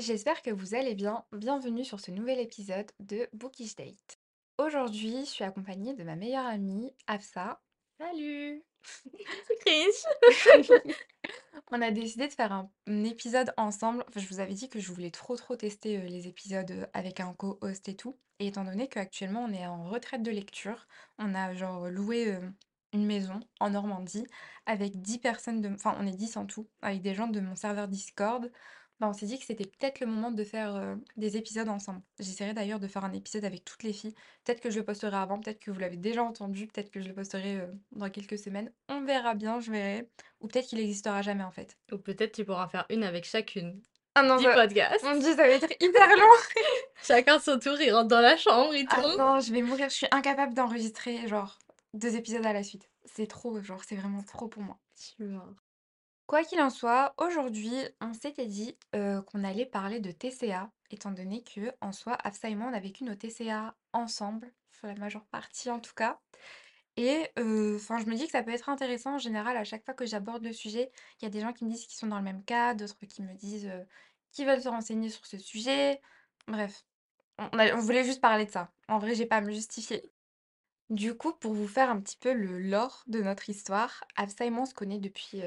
j'espère que vous allez bien. Bienvenue sur ce nouvel épisode de Bookish Date. Aujourd'hui, je suis accompagnée de ma meilleure amie, Afsa. Salut! C'est cringe. On a décidé de faire un, un épisode ensemble. Enfin, je vous avais dit que je voulais trop trop tester euh, les épisodes euh, avec un co-host et tout. Et étant donné qu'actuellement on est en retraite de lecture, on a genre loué euh, une maison en Normandie avec 10 personnes de... Enfin, on est 10 en tout, avec des gens de mon serveur Discord. Bah, on s'est dit que c'était peut-être le moment de faire euh, des épisodes ensemble. J'essaierai d'ailleurs de faire un épisode avec toutes les filles. Peut-être que je le posterai avant, peut-être que vous l'avez déjà entendu, peut-être que je le posterai euh, dans quelques semaines. On verra bien, je verrai. Ou peut-être qu'il n'existera jamais en fait. Ou peut-être tu pourras faire une avec chacune Ah non, du ça... podcast. Mon dieu, ça va être hyper long. Chacun son tour, il rentre dans la chambre, il Ah tourne. non, je vais mourir. Je suis incapable d'enregistrer genre deux épisodes à la suite. C'est trop, genre c'est vraiment trop pour moi. Tu vois. Quoi qu'il en soit, aujourd'hui, on s'était dit qu'on allait parler de TCA, étant donné que, en soi, Afsa on a vécu nos TCA ensemble, la majeure partie en tout cas. Et enfin, je me dis que ça peut être intéressant en général, à chaque fois que j'aborde le sujet, il y a des gens qui me disent qu'ils sont dans le même cas, d'autres qui me disent qu'ils veulent se renseigner sur ce sujet. Bref, on, voulait juste parler de ça. En vrai, j'ai pas à me justifier. Du coup, pour vous faire un petit peu le lore de notre histoire, Afsa se connaît depuis,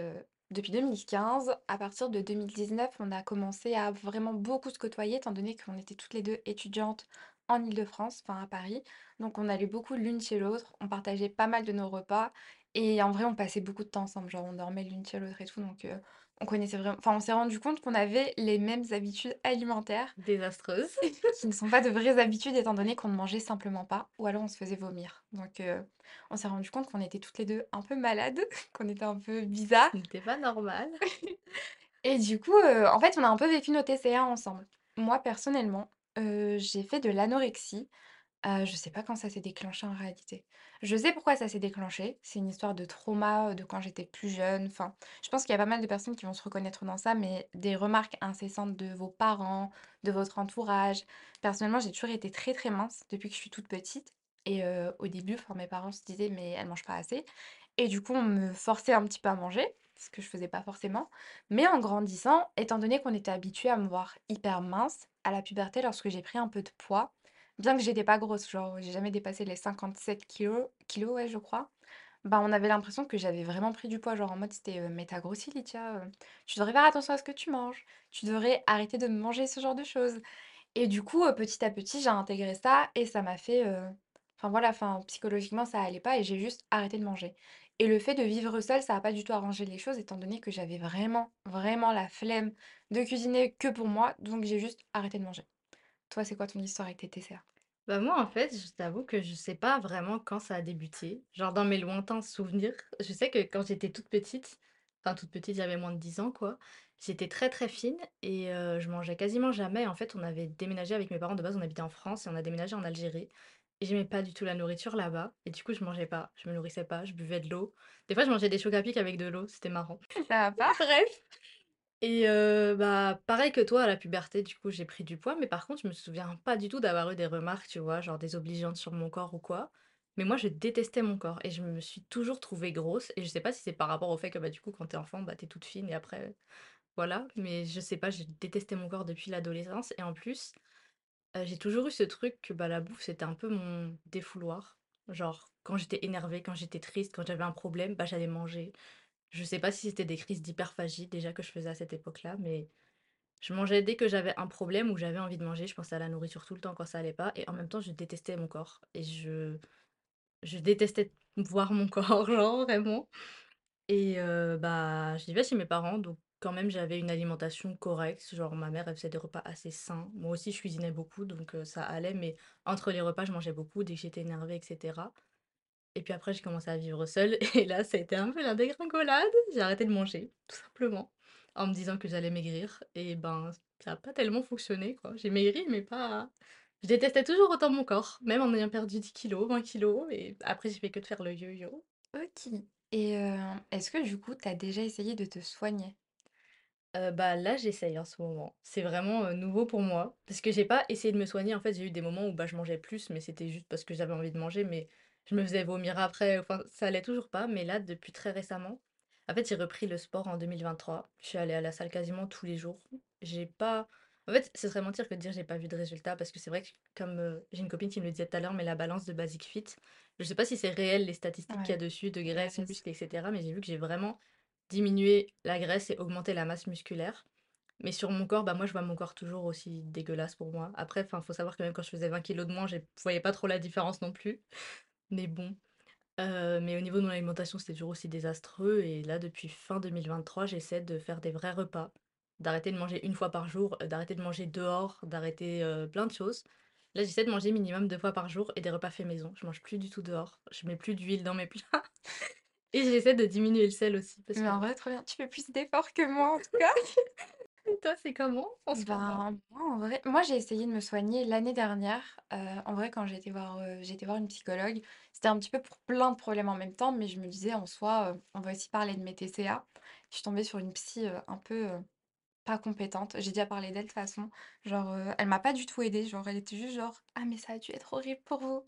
depuis 2015. À partir de 2019, on a commencé à vraiment beaucoup se côtoyer, étant donné qu'on était toutes les deux étudiantes en Île-de-France, enfin à Paris. Donc on allait beaucoup l'une chez l'autre, on partageait pas mal de nos repas, et en vrai, on passait beaucoup de temps ensemble, genre on dormait l'une chez l'autre et tout, euh, on connaissait vraiment... Enfin, on s'est rendu compte qu'on avait les mêmes habitudes alimentaires, Désastreuse. qui ne sont pas de vraies habitudes étant donné qu'on ne mangeait simplement pas ou alors on se faisait vomir. Donc euh, on s'est rendu compte qu'on était toutes les deux un peu malades, qu'on était un peu bizarres. Ce n'était pas normal. Et du coup, euh, en fait, on a un peu vécu nos TCA ensemble. Moi, personnellement, euh, j'ai fait de l'anorexie. Euh, je sais pas quand ça s'est déclenché en réalité. Je sais pourquoi ça s'est déclenché. C'est une histoire de trauma de quand j'étais plus jeune. Enfin, je pense qu'il y a pas mal de personnes qui vont se reconnaître dans ça, mais des remarques incessantes de vos parents, de votre entourage. Personnellement, j'ai toujours été très très mince depuis que je suis toute petite. Et au début, enfin, mes parents se disaient, mais elle mange pas assez. Et du coup, on me forçait un petit peu à manger, ce que je faisais pas forcément. Mais en grandissant, étant donné qu'on était habitué à me voir hyper mince, à la puberté, lorsque j'ai pris un peu de poids, Bien que j'étais pas grosse, genre j'ai jamais dépassé les 57 kilos, kilos je crois. Bah, on avait l'impression que j'avais vraiment pris du poids, genre en mode c'était euh, mais t'as grossi, Lydia, euh, tu devrais faire attention à ce que tu manges, tu devrais arrêter de manger ce genre de choses. Et du coup, euh, petit à petit, j'ai intégré ça et ça m'a fait, euh, enfin voilà, psychologiquement ça allait pas et j'ai juste arrêté de manger. Et le fait de vivre seule, ça a pas du tout arrangé les choses étant donné que j'avais vraiment, vraiment la flemme de cuisiner que pour moi, donc j'ai juste arrêté de manger. Toi, c'est quoi ton histoire avec tes TCA? Bah moi, en fait, je t'avoue que je sais pas vraiment quand ça a débuté. Genre dans mes lointains souvenirs, je sais que quand j'étais toute petite, enfin toute petite, j'avais moins de 10 ans, quoi, j'étais très très fine et euh, je mangeais quasiment jamais. En fait, on avait déménagé avec mes parents de base, on habitait en France et on a déménagé en Algérie. Et j'aimais pas du tout la nourriture là-bas. Et du coup, je mangeais pas, je me nourrissais pas, je buvais de l'eau. Des fois, je mangeais des chocs à pic avec de l'eau, c'était marrant. Ça va? Pas? Bref. Et bah, pareil que toi, à la puberté, du coup, j'ai pris du poids, mais par contre, je me souviens pas du tout d'avoir eu des remarques, tu vois, genre désobligeantes sur mon corps ou quoi. Mais moi, je détestais mon corps et je me suis toujours trouvée grosse et je sais pas si c'est par rapport au fait que, bah, du coup, quand t'es enfant, bah, toute fine et après, voilà. Mais je sais pas, j'ai détesté mon corps depuis l'adolescence et en plus, j'ai toujours eu ce truc que, bah, la bouffe, c'était un peu mon défouloir. Genre, quand j'étais énervée, quand j'étais triste, quand j'avais un problème, bah, j'allais manger. Je sais pas si c'était des crises d'hyperphagie déjà que je faisais à cette époque-là, mais je mangeais dès que j'avais un problème ou j'avais envie de manger, je pensais à la nourriture tout le temps quand ça allait pas et en même temps, je détestais mon corps et je je détestais voir mon corps, genre vraiment. Et bah, je vivais chez mes parents donc quand même j'avais une alimentation correcte, genre ma mère elle faisait des repas assez sains. Moi aussi je cuisinais beaucoup donc ça allait mais entre les repas, je mangeais beaucoup dès que j'étais énervée et cetera et puis après j'ai commencé à vivre seule et là ça a été un peu la dégringolade. J'ai arrêté de manger, tout simplement, en me disant que j'allais maigrir et ben, ça a pas tellement fonctionné quoi. J'ai maigri mais pas je détestais toujours autant mon corps, même en ayant perdu 10 kilos, 20 kilos et après j'ai fait que de faire le yo-yo. OK. Et heu, est-ce que du coup, tu as déjà essayé de te soigner? Heu, bah, là j'essaye en ce moment. C'est vraiment, heu, nouveau pour moi parce que j'ai pas essayé de me soigner. En fait, j'ai eu des moments où, bah, je mangeais plus mais c'était juste parce que j'avais envie de manger mais je me faisais vomir après, enfin ça allait toujours pas mais là depuis très récemment, en fait, j'ai repris le sport en 2023. Je suis allée à la salle quasiment tous les jours. J'ai pas En fait, ce serait mentir que de dire j'ai pas vu de résultat parce que c'est vrai que comme, heu, j'ai une copine qui me le disait tout à l'heure, mais la balance de Basic Fit, je sais pas si c'est réel les statistiques qu'il y a Ouais, dessus de graisse, graisse. muscles et cetera, mais j'ai vu que j'ai vraiment diminué la graisse et augmenté la masse musculaire. Mais sur mon corps, bah, moi je vois mon corps toujours aussi dégueulasse pour moi. Après, enfin, faut savoir que même quand je faisais 20 kilogrammes de moins, je voyais pas trop la différence non plus. Mais bon. Heu, mais au niveau de mon alimentation, c'était toujours aussi désastreux et là, depuis fin 2023, j'essaie de faire des vrais repas, d'arrêter de manger une fois par jour, heu, d'arrêter de manger dehors, d'arrêter, heu, plein de choses. Là, j'essaie de manger minimum 2 fois par jour et des repas faits maison. Je mange plus du tout dehors, je mets plus d'huile dans mes plats et j'essaie de diminuer le sel aussi parce Mais que en vrai, trop bien. Tu fais plus d'efforts que moi, en tout cas. Et toi, c'est comment en ce moment? Ben, moi, en vrai, moi, j'ai essayé de me soigner l'année dernière. Heu, en vrai, quand j'ai été voir, j'ai été voir une psychologue, c'était un petit peu pour plein de problèmes en même temps, mais je me disais en soi, heu, on va aussi parler de mes TCA. Je suis tombée sur une psy, heu, un peu, pas compétente. J'ai déjà parlé d'elle de toute façon. Genre, heu, elle m'a pas du tout aidée. Genre, elle était juste genre: «Ah mais ça a dû être horrible pour vous».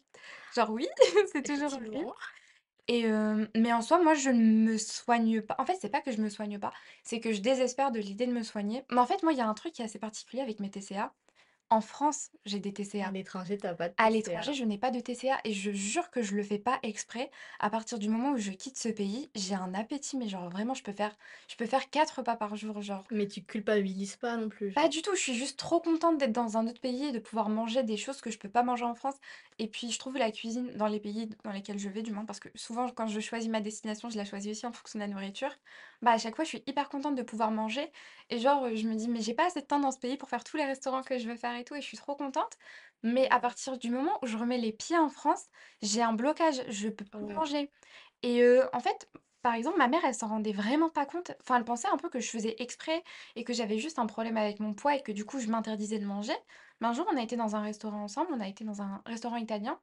Genre oui, c'est toujours horrible Effectivement. Et mais en soi, moi, je ne me soigne pas. En fait, c'est pas que je me soigne pas, c'est que je désespère de l'idée de me soigner. Mais en fait, moi, il y a un truc qui est assez particulier avec mes TCA. En France, j'ai des À TCA. l'étranger, tu as pas de À l'étranger, TCA. je n'ai pas de TCA et je jure que je le fais pas exprès. À partir du moment où je quitte ce pays, j'ai un appétit, mais genre vraiment, je peux faire, je peux faire 4 repas par jour, genre. Mais tu culpabilises pas non plus, Pas du tout, je suis juste trop contente d'être dans un autre pays et de pouvoir manger des choses que je peux pas manger en France. Et puis, je trouve la cuisine dans les pays dans lesquels je vais, du moins, parce que souvent, quand je choisis ma destination, je la choisis aussi en fonction de la nourriture. Bah, à chaque fois, je suis hyper contente de pouvoir manger. Et genre, je me dis, mais j'ai pas assez de temps dans ce pays pour faire tous les restaurants que je veux faire et tout. Et je suis trop contente. Mais à partir du moment où je remets les pieds en France, j'ai un blocage. Je peux plus Ouais. manger. Et en fait, par exemple, ma mère, elle s'en rendait vraiment pas compte. Enfin, elle pensait un peu que je faisais exprès et que j'avais juste un problème avec mon poids et que du coup, je m'interdisais de manger. Mais un jour, on a été dans un restaurant ensemble, on a été dans un restaurant italien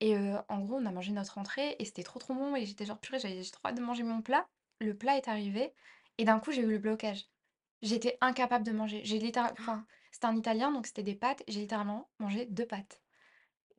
et en gros, on a mangé notre entrée et c'était trop, trop bon et j'étais genre: «Purée, j'ai trop hâte de manger mon plat». Le plat est arrivé et d'un coup, j'ai eu le blocage. J'étais incapable de manger. J'ai littéralement enfin, c'était un italien, donc c'était des pâtes. J'ai littéralement mangé 2 pâtes.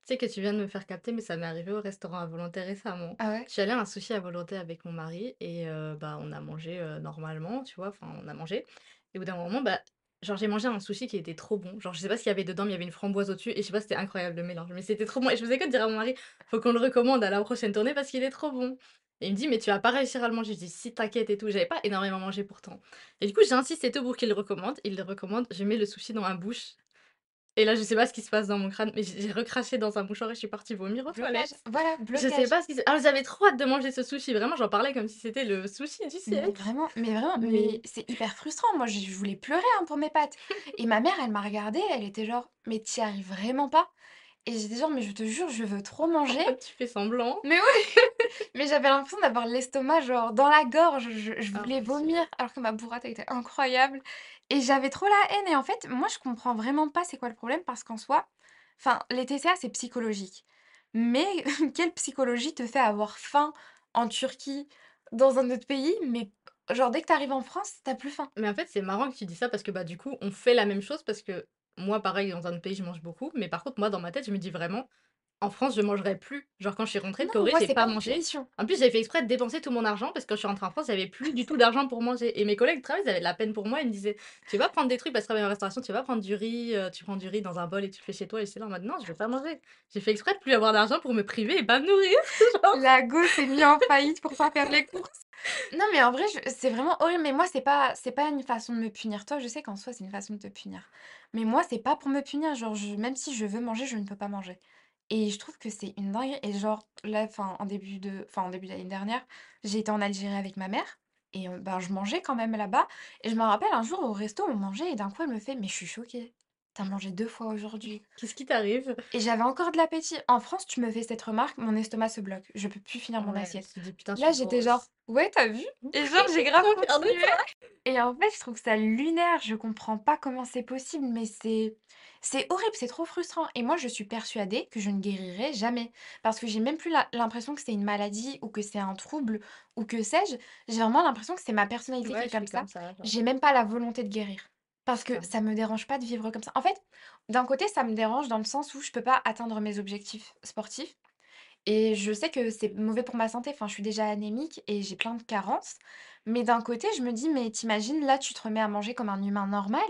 Tu sais que tu viens de me faire capter, mais ça m'est arrivé au restaurant à volonté récemment. Ah ouais? Je suis allée à un sushi à volonté avec mon mari et bah, on a mangé, normalement, tu vois? Enfin, on a mangé et au bout d'un moment, bah, genre j'ai mangé un sushi qui était trop bon. Genre je sais pas ce qu'il y avait dedans, mais il y avait une framboise au-dessus et je sais pas, c'était incroyable le mélange, mais c'était trop bon et je faisais que de dire à mon mari: «Faut qu'on le recommande à la prochaine tournée parce qu'il est trop bon» et il me dit: «Mais tu vas pas réussir à le manger». Je dis: «Si, t'inquiète et tout». J'avais pas énormément mangé pourtant et du coup, j'insiste et tout pour qu'il le recommande. Il le recommande, je mets le sushi dans ma bouche et là, je sais pas ce qui se passe dans mon crâne, mais j'ai recraché dans un mouchoir et je suis partie vomir aux Blocage. toilettes. Voilà, Je sais blocage. pas ce qui s'est ah, j'avais trop hâte de manger ce sushi, vraiment, j'en parlais comme si c'était le sushi du Mais vraiment mais vraiment, mais Mais c'est hyper frustrant. Moi, je voulais pleurer, hein, pour mes pâtes et ma mère, elle m'a regardée, elle était genre: «Mais tu y arrives vraiment pas?» Et j'étais genre: «Mais je te jure, je veux trop manger». tu fais semblant. Mais oui, mais j'avais l'impression d'avoir l'estomac, genre, dans la gorge. Je je voulais vomir alors que ma burrata était incroyable et j'avais trop la haine et en fait, moi, je comprends vraiment pas c'est quoi le problème parce qu'en soi, enfin, les TCA, c'est psychologique. Mais quelle psychologie te fait avoir faim en Turquie, dans un autre pays, mais genre, dès que tu arrives en France, tu as plus faim? Mais en fait, c'est marrant que tu dis ça parce que, bah, du coup, on fait la même chose parce que moi, pareil, dans un pays, je mange beaucoup, mais par contre, moi, dans ma tête, je me dis vraiment: «En France, je mangerai plus». Genre, quand je suis rentrée de Non, Corée, moi, j'ai c'est pas pas une mangé. punition. En plus, j'avais fait exprès de dépenser tout mon argent parce que quand je suis rentrée en France, j'avais plus du tout d'argent pour manger et mes collègues de travail, ils avaient de la peine pour moi. Ils me disaient: «Tu vas prendre des trucs» parce que je travaillais en restauration, «Tu vas prendre du riz, heu, tu prends du riz dans un bol et tu le fais chez toi» et j'étais là en mode: «Non, je vais pas manger». J'ai fait exprès de plus avoir d'argent pour me priver et pas me nourrir, genre. La go s'est mis en faillite pour pas faire les courses. Non, mais en vrai, je c'est vraiment horrible, mais moi, c'est pas c'est pas une façon de me punir. Toi, je sais qu'en soi, c'est une façon de te punir. Mais moi, c'est pas pour me punir, genre, je même si je veux manger, je ne peux pas manger. Et je trouve que c'est une dinguerie et genre, là, en début de enfin, en début dernière, j'ai été en Algérie avec ma mère et ben, je mangeais quand même là-bas et je me rappelle un jour au resto, on mangeait et d'un coup, elle me fait: «Mais je suis choquée, tu as mangé 2 fois aujourd'hui». Qu'est-ce qui t'arrive? Et j'avais encore de l'appétit. En France, tu me fais cette remarque, mon estomac se bloque. Je peux plus finir mon Ouais, assiette. tu te dis: «Putain, je Là, suis j'étais genre: grosse». «Ouais, tu vu?» et genre, j'ai grave Trop fière de continué toi. et en fait, je trouve ça lunaire. Je comprends pas comment c'est possible, mais c'est c'est horrible, c'est trop frustrant et moi, je suis persuadée que je ne guérirai jamais parce que j'ai même plus la l'impression que c'est une maladie ou que c'est un trouble ou que sais-je. J'ai vraiment l'impression que c'est ma personnalité qui Ouais, est je comme ça. comme ça, genre. J'ai même pas la volonté de guérir parce que ça me dérange pas de vivre comme ça. En fait, d'un côté, ça me dérange dans le sens où je peux pas atteindre mes objectifs sportifs et je sais que c'est mauvais pour ma santé. Enfin, je suis déjà anémique et j'ai plein de carences. Mais d'un côté, je me dis: «Mais t'imagines là, tu te remets à manger comme un humain normal.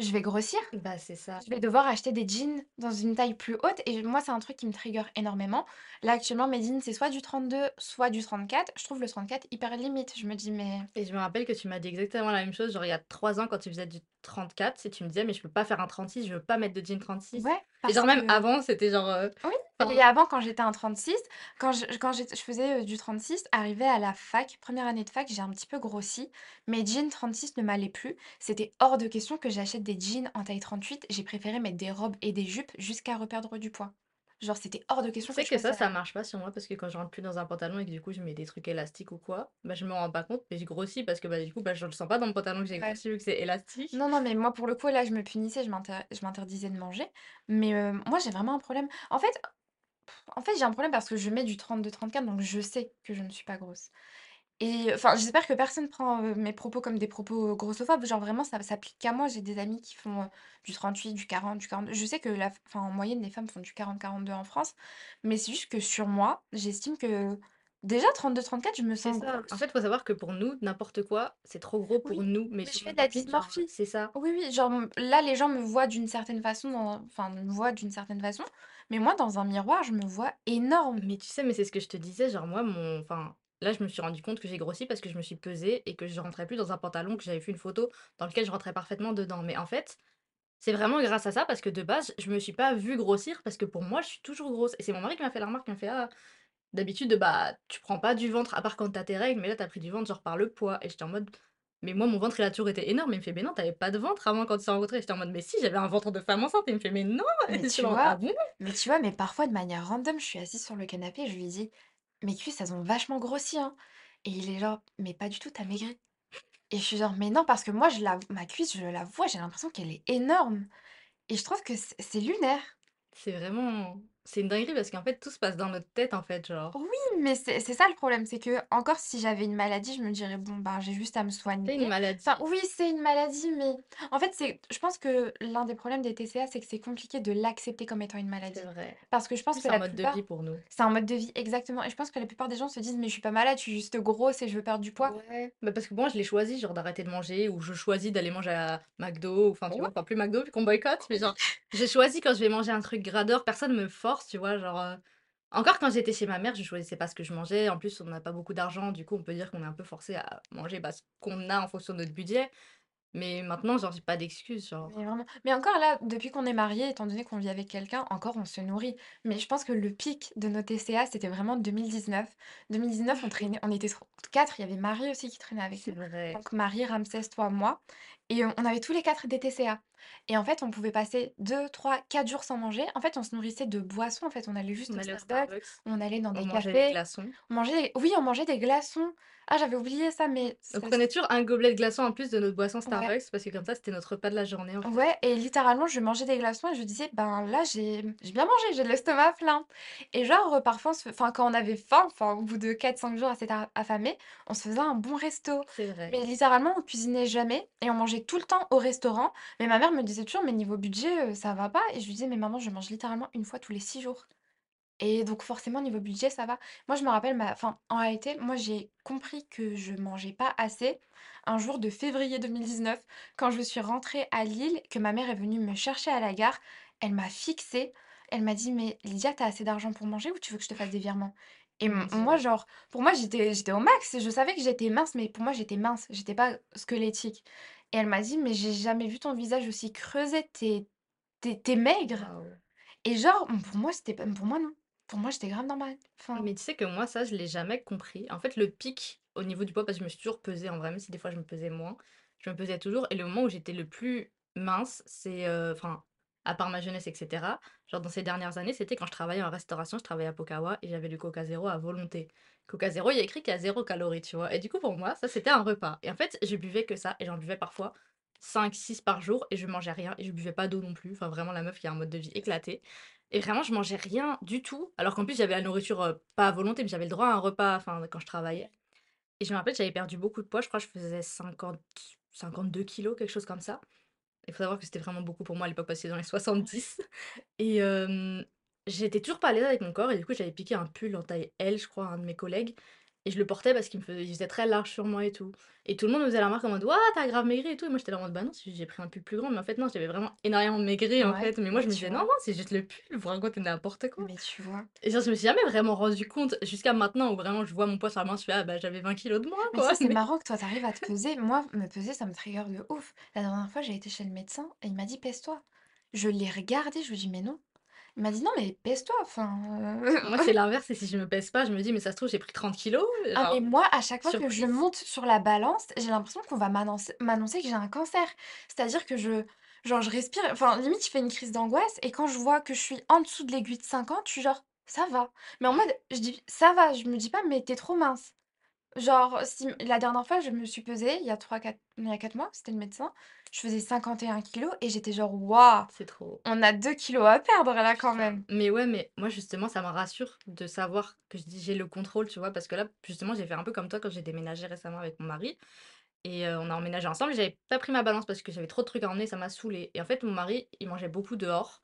Je vais grossir. Bah, c'est ça. Je vais devoir acheter des jeans dans une taille plus haute et moi, c'est un truc qui me trigger énormément. Là, actuellement, mes jeans, c'est soit du 32, soit du 34. Je trouve le 34 hyper limite. Je me dis: «Mais» Et je me rappelle que tu m'as dit exactement la même chose, genre il y a 3 ans quand tu faisais du 34 et tu me disais: «Mais je peux pas faire un 36, je veux pas mettre de jean 36». ouais, Et genre même que avant, c'était genre, heu, oui enfin et avant, quand j'étais en 36, quand je quand je faisais, heu, du 36, arrivé à la fac, première année de fac, j'ai un petit peu grossi. Mes jeans 36 ne m'allaient plus. C'était hors de question que j'achète des jeans en taille 38. J'ai préféré mettre des robes et des jupes jusqu'à reperdre du poids. Genre, c'était hors de tu question que sais je que fasse ça, ça. ça marche pas sur moi parce que quand je rentre plus dans un pantalon et que du coup je mets des trucs élastiques ou quoi, bah, je me rends pas compte, mais je grossis parce que, bah, du coup, bah, je le sens pas dans le pantalon que j'ai Ouais. grossi vu que c'est élastique. Non, non, mais moi, pour le coup, là, je me punissais, je m'inter je m'interdisais de manger. Mais, moi, j'ai vraiment un problème. En fait en fait, j'ai un problème parce que je mets du 32-34, donc je sais que je ne suis pas grosse. Et enfin, j'espère que personne prend, mes propos comme des propos, grossophobes. Genre vraiment, ça s'applique qu'à moi. J'ai des amis qui font, du 38, du 40, du 42. Je sais que la enfin, en moyenne, les femmes font du 40-42 en France. Mais c'est juste que sur moi, j'estime que déjà 32-34, je me C'est sens ça. En grosse. fait, faut savoir que pour nous, n'importe quoi, c'est trop gros pour Oui, nous, mais mais je sur fais une de la copine, genre, dysmorphie. c'est ça. Oui, oui, genre, là, les gens me voient d'une certaine façon dans enfin, me voient d'une certaine façon, mais moi, dans un miroir, je me vois énorme. Mais tu sais, mais c'est ce que je te disais, genre moi, mon enfin, là, je me suis rendu compte que j'ai grossi parce que je me suis pesée et que je rentrais plus dans un pantalon que j'avais vu une photo dans lequel je rentrais parfaitement dedans. Mais en fait, c'est vraiment grâce à ça parce que de base, je me suis pas vue grossir parce que pour moi, je suis toujours grosse. Et c'est mon mari qui m'a fait la remarque, il m'a fait: «Ah, d'habitude, bah, tu prends pas du ventre à part quand tu tes règles, mais là, tu as pris du ventre genre par le poids». Et j'étais en mode: «Mais moi, mon ventre, il a toujours été énorme». Il me fait: «Mais non, tu pas de ventre avant quand on s'est rencontrés». J'étais en mode: «Mais si, j'avais un ventre de femme enceinte». Et il me fait: «Mais non!» Mais tu «Ah vois bon?» mais tu vois, mais parfois de manière random, je suis assise sur le canapé et je lui dis: «Mes cuisses, elles ont vachement grossi, hein» et il est genre: «Mais pas du tout, tu maigri» et je suis genre: «Mais non» parce que moi je la ma cuisse, je la vois, j'ai l'impression qu'elle est énorme. Et je trouve que c'est lunaire. C'est vraiment c'est une dinguerie parce qu'en fait, tout se passe dans notre tête, en fait, genre. Oui, mais c'est c'est ça le problème, c'est que encore si j'avais une maladie, je me dirais: «Bon, ben, j'ai juste à me soigner». C'est une Enfin, maladie, oui, c'est une maladie, mais en fait, c'est je pense que l'un des problèmes des TCA, c'est que c'est compliqué de l'accepter comme étant une c'est maladie. vrai. Parce que je pense Plus que un la mode de vie pour nous. c'est un mode de vie, exactement et je pense que la plupart des gens se disent: «Mais je suis pas malade, je suis juste grosse et je veux perdre du poids». Ouais. Bah, parce que moi, je l'ai choisi, genre d'arrêter de manger ou je choisis d'aller manger à McDo, enfin, tu vois? Enfin, plus McDo vu qu'on boycotte, mais genre, j'ai choisi quand je vais manger un truc gradeur, personne me force, tu vois? Genre, heu, encore quand j'étais chez ma mère, je choisissais pas ce que je mangeais. En plus, on n'a pas beaucoup d'argent, du coup, on peut dire qu'on est un peu forcé à manger, bah, ce qu'on a en fonction de notre budget. Mais maintenant, genre, j'ai pas d'excuses, mais genre. vraiment. Mais encore là, depuis qu'on est mariés, étant donné qu'on vit avec quelqu'un, encore on se nourrit. Mais je pense que le pic de nos TCA, c'était vraiment 2019. 2019, on traînait, on était tr- quatre, il y avait Marie aussi qui traînait avec C'est nous. vrai. Donc Marie, Ramsès, toi, moi. Et euh, on avait tous les quatre des TCA. Et en fait, on pouvait passer 2, 3, 4 jours sans manger. En fait, on se nourrissait de boissons. En fait, on allait juste On au allait au Starbucks, on allait dans on des mangeait des cafés, glaçons. on mangeait des... Oui, on mangeait des glaçons. Ah, j'avais oublié ça, mais... On prenait toujours un gobelet de glaçons en plus de notre boisson Ouais. Starbucks parce que comme ça, c'était notre repas de la journée, en fait. Ouais et littéralement, je mangeais des glaçons et je disais: «Ben, là, j'ai bien mangé, j'ai l'estomac plein» et genre, heu, parfois, enfin, quand on avait faim, enfin, au bout de quatre cinq jours à s'être a affamés, on se faisait un bon resto. C'est vrai. Mais littéralement, on cuisinait jamais et on mangeait tout le temps au restaurant. Mais ma mère me disait toujours: «Mais niveau budget, heu, ça va pas» et je lui disais: «Mais maman, je mange littéralement une fois tous les 6 jours». Et donc forcément niveau budget, ça va. Moi, je me rappelle ma enfin, en réalité, moi, j'ai compris que je mangeais pas assez un jour de février 2019 quand je suis rentrée à Lille, que ma mère est venue me chercher à la gare. Elle m'a fixée, elle m'a dit: «Mais Lydia, tu as assez d'argent pour manger ou tu veux que je te fasse des virements?» et m moi, genre, pour moi, j'étais j'étais au max. Je savais que j'étais mince, mais pour moi, j'étais mince, j'étais pas squelettique et elle m'a dit: «Mais j'ai jamais vu ton visage aussi creusé, tu es tu maigre». Waouh. Et genre, mmh, pour moi, c'était pas pour moi, non. Pour moi, j'étais grave normal. Enfin, Mais tu sais que moi, ça, je l'ai jamais compris. En fait, le pic au niveau du poids, parce que je me suis toujours pesée en vrai, même si des fois je me pesais moins, je me pesais toujours. Et le moment où j'étais le plus mince, c'est, euh, enfin, à part ma jeunesse, etc., genre dans ces dernières années, c'était quand je travaillais en restauration, je travaillais à Pokawa et j'avais du Coca Zéro à volonté. Coca Zéro, il y a écrit qu'il y a zéro calorie, tu vois. Et du coup, pour moi, ça, c'était un repas. Et en fait, je buvais que ça, et j'en buvais parfois 5 6 par jour, et je mangeais rien, et je buvais pas d'eau non plus. Enfin, vraiment, la meuf qui a un mode de vie éclaté. Et vraiment, je mangeais rien du tout, alors qu'en plus j'avais la nourriture, heu, pas à volonté, mais j'avais le droit à un repas, enfin, quand je travaillais. Et je me rappelle, j'avais perdu beaucoup de poids, je crois que je faisais cinquante, cinquante-deux kilos, quelque chose comme ça. Il faut savoir que c'était vraiment beaucoup pour moi à l'époque parce que dans les 70 et j'étais toujours pas à l'aise avec mon corps et du coup, j'avais piqué un pull en taille L, je crois, à un de mes collègues et je le portais parce qu'il me il faisait très large sur moi et tout et tout le monde me faisait la remarque en mode: «Waouh, tu as grave maigri et tout» et moi j'étais là en mode: «Bah non, j'ai pris un pull plus grand» mais en fait non, j'avais vraiment énormément maigri en Ouais, fait, mais moi je me disais: «Non, vois? non, c'est juste le pull, vous racontez n'importe quoi» Mais tu vois? et genre je me suis jamais vraiment rendu compte jusqu'à maintenant où vraiment je vois mon poids sur la balance, je fais: «Ah bah j'avais 20 kilogrammes de moins Mais quoi» c'est mais marrant que toi, tu arrives à te peser. Moi, me peser, ça me trigger de ouf. La dernière fois, j'ai été chez le médecin et il m'a dit: «Pèse-toi». Je l'ai regardé, je lui ai dit: «Mais non». Il m'a dit: «Non, mais pèse-toi, enfin, heu». moi c'est l'inverse et si je me pèse pas, je me dis: «Mais ça se trouve j'ai pris 30 kilogrammes, Ah mais genre moi, à chaque fois que je surprise». monte sur la balance, j'ai l'impression qu'on va m'annoncer m'annoncer que j'ai un cancer. C'est-à-dire que je genre je respire, enfin limite je fais une crise d'angoisse et quand je vois que je suis en dessous de l'aiguille de 50, je suis genre: «Ça va». Mais en mode, je dis: «Ça va», je me dis pas: «Mais tu es trop mince». Genre si la dernière fois, je me suis pesée il y a trois quatre il y a 4 mois, c'était le médecin, je faisais 51 kilogrammes et j'étais genre: «Waouh, C'est trop. on a 2 kilogrammes à perdre là quand même». mais ouais, mais moi justement ça me rassure de savoir que je dis: «J'ai le contrôle», tu vois? Parce que là, justement, j'ai fait un peu comme toi quand j'ai déménagé récemment avec mon mari et on a emménagé ensemble, j'avais pas pris ma balance parce que j'avais trop de trucs à emmener, ça m'a saoulée et en fait, mon mari, il mangeait beaucoup dehors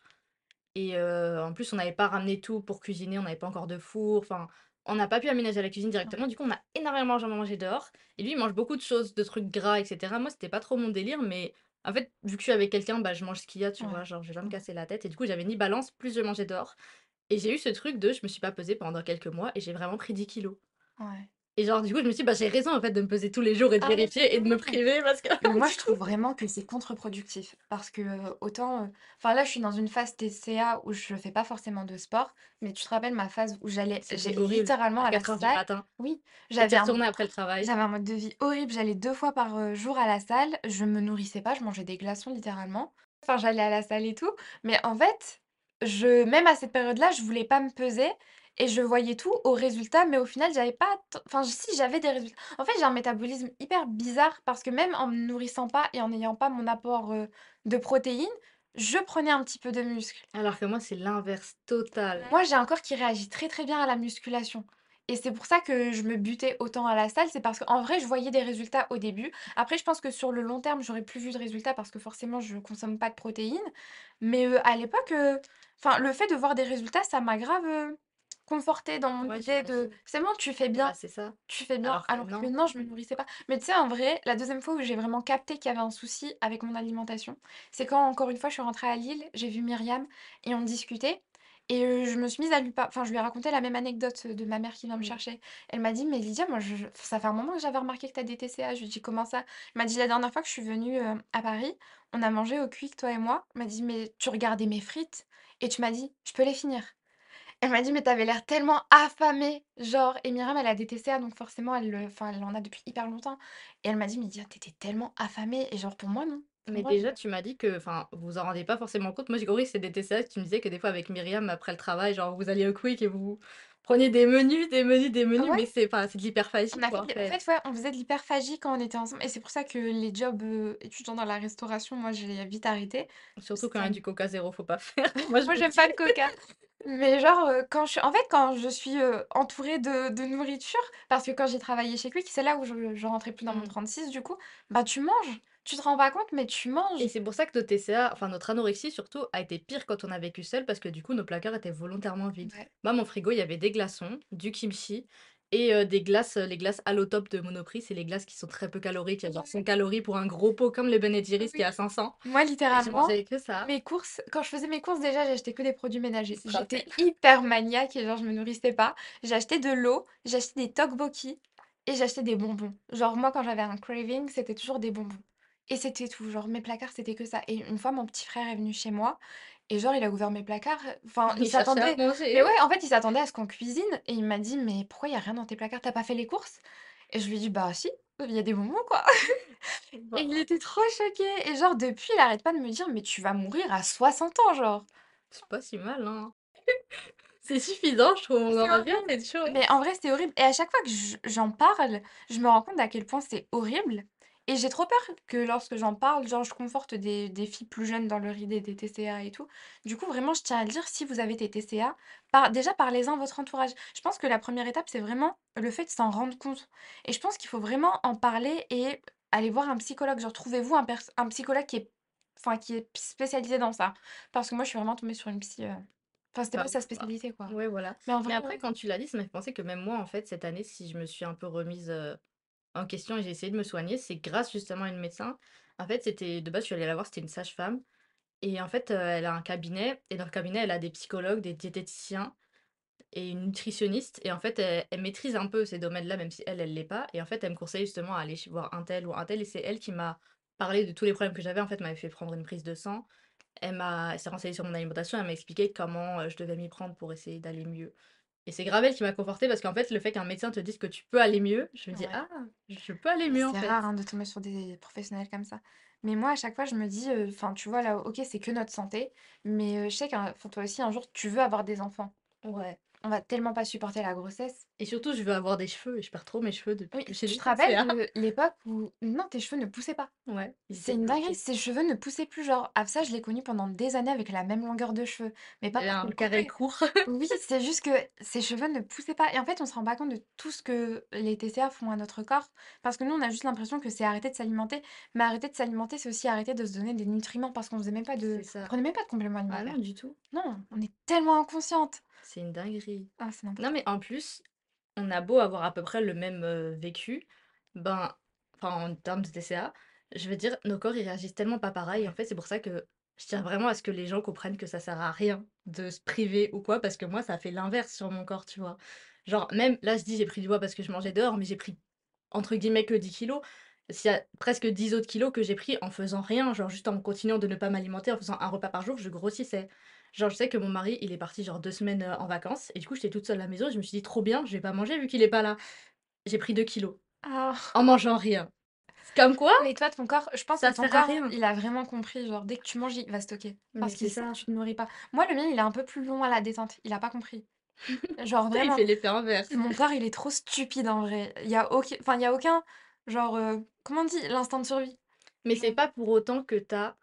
et en plus, on n'avait pas ramené tout pour cuisiner, on n'avait pas encore de four, enfin, on n'a pas pu aménager la cuisine directement, du coup, on a énormément mangé dehors. Et lui, il mange beaucoup de choses, de trucs gras et cetera. Moi, c'était pas trop mon délire, mais en fait, vu que je suis avec quelqu'un, bah, je mange ce qu'il y a, tu ouais, vois? Genre, je vais pas me casser la tête. Et du coup, j'avais ni balance, plus je mangeais dehors. Et j'ai eu ce truc de je me suis pas pesée pendant quelques mois et j'ai vraiment pris 10 kilogrammes ouais. Et genre, du coup, je me suis dit: «Bah, j'ai raison, en fait, de me peser tous les jours et de Ah vérifier et de me priver parce que Mais moi, je coup» trouve vraiment que c'est contre-productif parce que, heu, autant, heu enfin là, je suis dans une phase TCA où je fais pas forcément de sport, mais tu te rappelles ma phase où j'allais c'était horrible littéralement à à la quatre heures du salle? matin Oui, et j'avais un retournais après le travail. j'avais un mode de vie horrible, j'allais 2 fois par, heu, jour à la salle, je me nourrissais pas, je mangeais des glaçons littéralement. Enfin, j'allais à la salle et tout, mais en fait, je même à cette période-là, je voulais pas me peser et je voyais tout au résultat, mais au final, j'avais pas t enfin si, j'avais des résultats. En fait, j'ai un métabolisme hyper bizarre parce que même en me nourrissant pas et en n'ayant pas mon apport, de protéines, je prenais un petit peu de muscle. Alors que moi, c'est l'inverse total. Moi, j'ai un corps qui réagit très, très bien à la musculation et c'est pour ça que je me butais autant à la salle, c'est parce qu'en vrai, je voyais des résultats au début. Après, je pense que sur le long terme, j'aurais plus vu de résultats parce que forcément, je consomme pas de protéines. Mais, à l'époque, enfin, le fait de voir des résultats, ça m'a grave, heu, confortée dans mon Ouais, idée de. «C'est bon, tu fais bien, c'est ça. tu fais bien». Alors que Alors que non. non, je me nourrissais pas. Mais tu sais, en vrai, la deuxième fois où j'ai vraiment capté qu'il y avait un souci avec mon alimentation, c'est quand, encore une fois, je suis rentrée à Lille, j'ai vu Myriam et on discutait et je me suis mise à lui par enfin, je lui ai raconté la même anecdote, de ma mère qui vient me chercher. Elle m'a dit: «Mais Lydia, moi, je ça fait un moment que j'avais remarqué que tu as des TCA». Je lui ai dit: «Comment ça?» Elle m'a dit: «La dernière fois que je suis venue, à Paris, on a mangé au Quick, toi et moi». Elle m'a dit: «Mais tu regardais mes frites? Et tu m'as dit: "Je peux les finir"». Elle m'a dit: «Mais tu avais l'air tellement affamée». Genre et Myriam, elle a des TCA donc forcément elle le elle en a depuis hyper longtemps et elle m'a dit: «Mais Lydia, tu étais tellement affamée» et genre pour moi, non. Mais déjà, tu m'as dit que enfin, vous vous en rendez pas forcément compte. Moi, j'ai compris que c'est des TCA, tu me disais que des fois avec Myriam, après le travail, genre, vous alliez au Quick et vous preniez des menus, des menus, des ah menus, ouais? mais c'est enfin, c'est de l'hyperphagie, On a fait quoi, en de en fait. fait, ouais, on faisait de l'hyperphagie quand on était ensemble et c'est pour ça que les jobs, heu, étudiants dans la restauration, moi, j'ai vite arrêté. Surtout quand il y Ça a du Coca zéro, faut pas faire. Moi, je moi, j'aime pas le coca, mais genre, heu, quand je suis en fait, quand je suis, heu, entourée de de nourriture, parce que quand j'ai travaillé chez Quick, c'est là où je je rentrais plus dans mon mmh. 36 du coup, bah, tu manges. Tu te rends pas compte, mais tu Et manges. c'est pour ça que notre TCA, enfin notre anorexie surtout, a été pire quand on a vécu seul parce que du coup nos placards étaient volontairement vides. Ouais. Moi, mon frigo, il y avait des glaçons, du kimchi et heu, des glaces, heu, les glaces Allotop de Monoprix, c'est les glaces qui sont très peu caloriques, il y a genre 100 calories pour un gros pot comme les Ben& Jerry's qui est à 500 Moi, et littéralement, mangeais que ça, mes courses quand je faisais mes courses, déjà, j'achetais que des produits ménagers. J'étais hyper maniaque et genre, je me nourrissais pas. J'achetais de l'eau, j'achetais des tteokbokki et j'achetais des bonbons. Genre, moi, quand j'avais un craving, c'était toujours des bonbons et c'était tout. Genre, mes placards, c'était que ça et une fois, mon petit frère est venu chez moi et genre, il a ouvert mes placards, enfin, il s'attendait mais ouais, en fait, il s'attendait à ce qu'on cuisine et il m'a dit: «Mais pourquoi il y a rien dans tes placards? Tu as pas fait les courses?» et je lui ai dit: «Bah si, il y a des bonbons, quoi». Et il était trop choqué et genre depuis, il arrête pas de me dire: «Mais tu vas mourir à 60 ans, genre». c'est pas si mal, hein. C'est suffisant, je trouve, on C'est choses. Mais en vrai, c'est horrible et à chaque fois que j'en parle, je me rends compte à quel point c'est horrible et j'ai trop peur que lorsque j'en parle, genre je conforte des des filles plus jeunes dans leur idée des TCA et tout. Du coup, vraiment, je tiens à le dire, si vous avez des TCA, par déjà parlez-en à votre entourage. Je pense que la première étape, c'est vraiment le fait de s'en rendre compte et je pense qu'il faut vraiment en parler et aller voir un psychologue. Genre trouvez-vous un psychologue qui est enfin qui est spécialisé dans ça. Parce que moi, je suis vraiment tombée sur une psy, heu Enfin, c'était pas Bah, sa bah, spécialité, quoi. ouais, voilà. Mais en Mais vrai, après, quand tu l'as dit, ça m'a fait penser que même moi, en fait, cette année, si je me suis un peu remise, heu, en question et j'ai essayé de me soigner, c'est grâce justement à une médecin. En fait, c'était de base, je suis allée la voir, c'était une sage-femme. Et en fait, heu, elle a un cabinet et dans le cabinet, elle a des psychologues, des diététiciens et une nutritionniste. Et en fait, elle maîtrise un peu ces domaines-là, même si elle, elle l'est pas. Et en fait, elle me conseille justement à aller voir un tel ou un tel. Et c'est elle qui m'a parlé de tous les problèmes que j'avais. En fait, m'avait fait prendre une prise de sang. Elle m'a s'est renseignée sur mon alimentation, elle m'a expliqué comment, heu, je devais m'y prendre pour essayer d'aller mieux et c'est grave elle qui m'a confortée parce qu'en fait, le fait qu'un médecin te dise que tu peux aller mieux, je me dis: ouais. «Ah, je peux aller mieux, en c'est fait». rare, hein, de tomber sur des professionnels comme ça. Mais moi, à chaque fois, je me dis, heu, enfin, tu vois, là, OK, c'est que notre santé, mais heu, je sais qu'un toi aussi, un jour, tu veux avoir des enfants. Ouais On va tellement pas supporter la grossesse. Et surtout, je veux avoir des cheveux et je perds trop mes cheveux depuis Oui, que j'ai tu te rappelles de l'époque où non, tes cheveux ne poussaient pas? Ouais, ils C'est étaient une dinguerie, bloqués. ses cheveux ne poussaient plus, genre, ah ça, je l'ai connu pendant des années avec la même longueur de cheveux, mais pas parce un carré coupait. court. Oui, c'est juste que ses cheveux ne poussaient pas et en fait, on se rend pas compte de tout ce que les TCA font à notre corps parce que nous, on a juste l'impression que c'est arrêter de s'alimenter, mais arrêter de s'alimenter, c'est aussi arrêter de se donner des nutriments parce qu'on faisait même pas C'est de on ça. prenait même pas de compléments Ah non, alimentaires. du tout. Non, on est tellement inconsciente. C'est une dinguerie. Ah, c'est Non, n'importe mais quoi. en plus, on a beau avoir à peu près le même, heu, vécu, ben, en termes de TCA, je veux dire, nos corps, ils réagissent tellement pas pareil. En fait, c'est pour ça que je tiens vraiment à ce que les gens comprennent que ça sert à rien de se priver ou quoi, parce que moi, ça fait l'inverse sur mon corps, tu vois? Genre, même là, je dis: «J'ai pris du poids parce que je mangeais dehors», mais j'ai pris, entre guillemets, «que 10 kilos». S'il y a presque 10 autres kilos que j'ai pris en faisant rien, genre juste en continuant de ne pas m'alimenter, en faisant un repas par jour, je grossissais. Genre, je sais que mon mari, il est parti genre 2 semaines, heu, en vacances et du coup, j'étais toute seule à la maison et je me suis dit: «Trop bien, je vais pas manger vu qu'il est pas là». J'ai pris 2 kilos Ah! en mangeant rien. Comme quoi, Mais toi, ton corps, je pense que ça ton sert à corps, rien. il a vraiment compris, genre dès que tu manges, il va stocker Mais parce c'est qu'il sait que ça. tu te nourris pas. Moi, le mien, il est un peu plus long à la détente, il a pas compris. Genre Il vraiment fait l'effet inverse. Mon corps, il est trop stupide en vrai. Il y a aucun enfin, il y a aucun genre, heu, comment on dit? L'instinct de survie. Mais c'est pas pour autant que tu as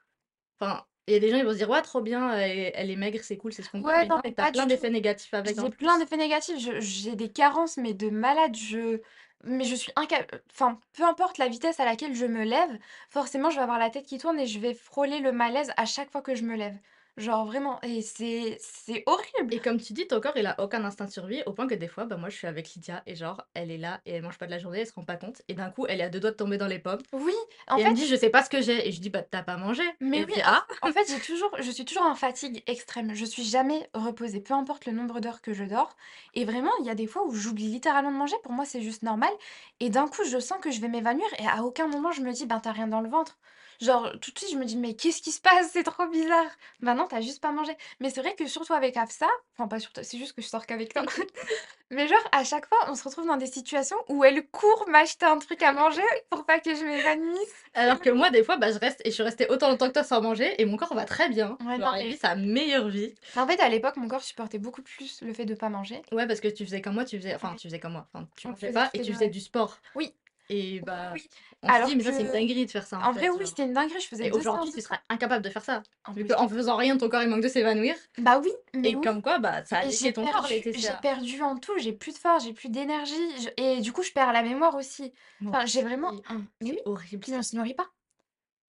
enfin, il y a des gens, ils vont se dire: «Ouais, trop bien, elle est elle est maigre, c'est cool, c'est ce qu'on veut». ouais, Mais non, pas plein du tout. d'effets négatifs avec J'ai plein d'effets négatifs, je j'ai des carences, mais de malade, je mais je suis inca enfin, peu importe la vitesse à laquelle je me lève, forcément, je vais avoir la tête qui tourne et je vais frôler le malaise à chaque fois que je me lève. Genre vraiment et c'est c'est horrible! Et comme tu dis, ton corps, il a aucun instinct de survie, au point que des fois, bah, moi, je suis avec Lydia et genre, elle est là et elle mange pas de la journée, elle se rend pas compte et d'un coup, elle est à 2 doigts de tomber dans les pommes Oui, en et elle me fait dit: «Je sais pas ce que j'ai» et je dis: «Bah, tu as pas mangé» et Mais elle oui, «Ah!» en fait, j'ai toujours je suis toujours en fatigue extrême. Je suis jamais reposée, peu importe le nombre d'heures que je dors et vraiment, il y a des fois où j'oublie littéralement de manger. Pour moi, c'est juste normal et d'un coup, je sens que je vais m'évanouir et à aucun moment je me dis: «Ben, tu rien dans le ventre». Genre, tout de suite, je me dis: «Mais qu'est-ce qui se passe? C'est trop bizarre». Ben non, tu juste pas mangé. Mais c'est vrai que surtout avec Afsa, enfin pas surtout, c'est juste que je sors qu'avec toi. Mais genre, à chaque fois, on se retrouve dans des situations où elle court m'acheter un truc à manger pour pas que je m'évanouisse. Alors que moi, des fois, bah, je reste et je suis restée autant longtemps que toi sans manger et mon corps va très bien. Ouais, non, Genre, il mais vit sa meilleure vie. en fait, à l'époque, mon corps supportait beaucoup plus le fait de pas manger. Ouais, parce que tu faisais comme moi, tu faisais enfin, Ouais, tu faisais comme moi, enfin, tu on mangeais faisait pas et les tu 2, faisais ouais. du sport Oui, et oui, bah, oui. on se dit: «Mais ça, c'est une que dinguerie de faire ça, en en vrai, fait», oui, genre c'était une dinguerie, je faisais et 2 séances aujourd'hui, de tu serais incapable de faire ça, vu qu'en Impossible. faisant rien, ton corps, il manque de s'évanouir Bah oui, mais et oui, comme quoi, bah, ça a mais j'ai niqué ton corps, perdu les j'ai TCA. perdu en tout, j'ai plus de force, j'ai plus d'énergie, je et du coup, je perds la mémoire aussi. Enfin, j'ai vraiment un mais oui, c'est horrible on se nourrit pas.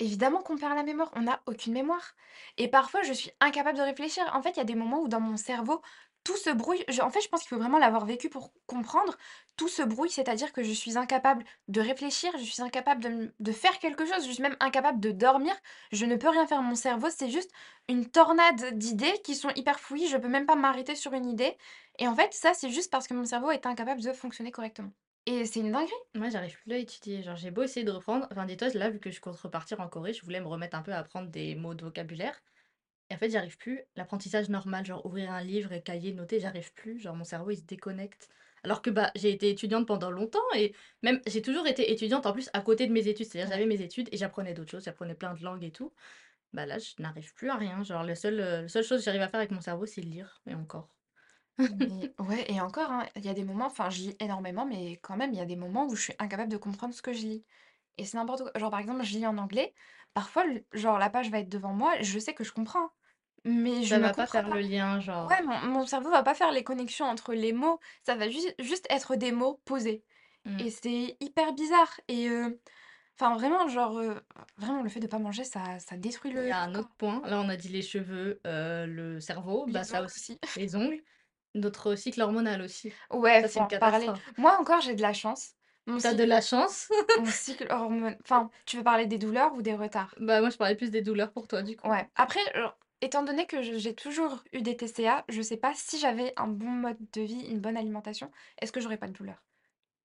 Évidemment qu'on perd la mémoire, on n'a aucune mémoire et parfois je suis incapable de réfléchir. En fait, il y a des moments où dans mon cerveau, tout se brouille. Je en fait, je pense qu'il faut vraiment l'avoir vécu pour comprendre. Tout se brouille, c'est-à-dire que je suis incapable de réfléchir, je suis incapable de faire quelque chose, je suis même incapable de dormir. Je ne peux rien faire. Mon cerveau, c'est juste une tornade d'idées qui sont hyper fouillis, je peux même pas m'arrêter sur une idée et en fait, ça, c'est juste parce que mon cerveau est incapable de fonctionner correctement et c'est une dinguerie. Moi, j'arrive plus à étudier, genre, j'ai beau essayer de reprendre enfin, dis-toi, là, vu que je compte repartir en Corée, je voulais me remettre un peu à apprendre des mots de vocabulaire et en fait, j'arrive plus. L'apprentissage normal, genre ouvrir un livre cahier, noter, j'arrive plus, genre mon cerveau, il se déconnecte. Alors que, bah, j'ai été étudiante pendant longtemps et même j'ai toujours été étudiante en plus à côté de mes études, c'est-à-dire j'avais mes études et j'apprenais d'autres choses, j'apprenais plein de langues et tout. Bah, là, je n'arrive plus à rien, genre la seule chose que j'arrive à faire avec mon cerveau, c'est lire et encore. Mais ouais et encore, hein, il y a des moments enfin, je lis énormément, mais quand même, il y a des moments où je suis incapable de comprendre ce que je lis et c'est n'importe quoi. Genre, par exemple, je lis en anglais, parfois, le genre, la page va être devant moi, je sais que je comprends, mais je Ça ne va pas comprends faire pas. le lien, Ouais, genre mon mon cerveau va pas faire les connexions entre les mots, ça va juste juste être des mots posés mmh. et c'est hyper bizarre et heu Enfin vraiment genre, heu, vraiment le fait de pas manger ça ça détruit Il y le a un autre corps. point, là on a dit les cheveux, heu, le cerveau, bah Les ça ongles aussi, aussi. les ongles, notre cycle hormonal aussi. Ouais, Ça c'est faut une en reparler. catastrophe. Moi encore j'ai de la chance. Mon Tu as de cycle la chance? mon cycle hormon enfin, tu veux parler des douleurs ou des retards? Bah moi je parlais plus des douleurs pour toi du coup. Ouais, après, étant donné que je j'ai toujours eu des TCA, je sais pas si j'avais un bon mode de vie, une bonne alimentation, est-ce que j'aurais pas de douleurs?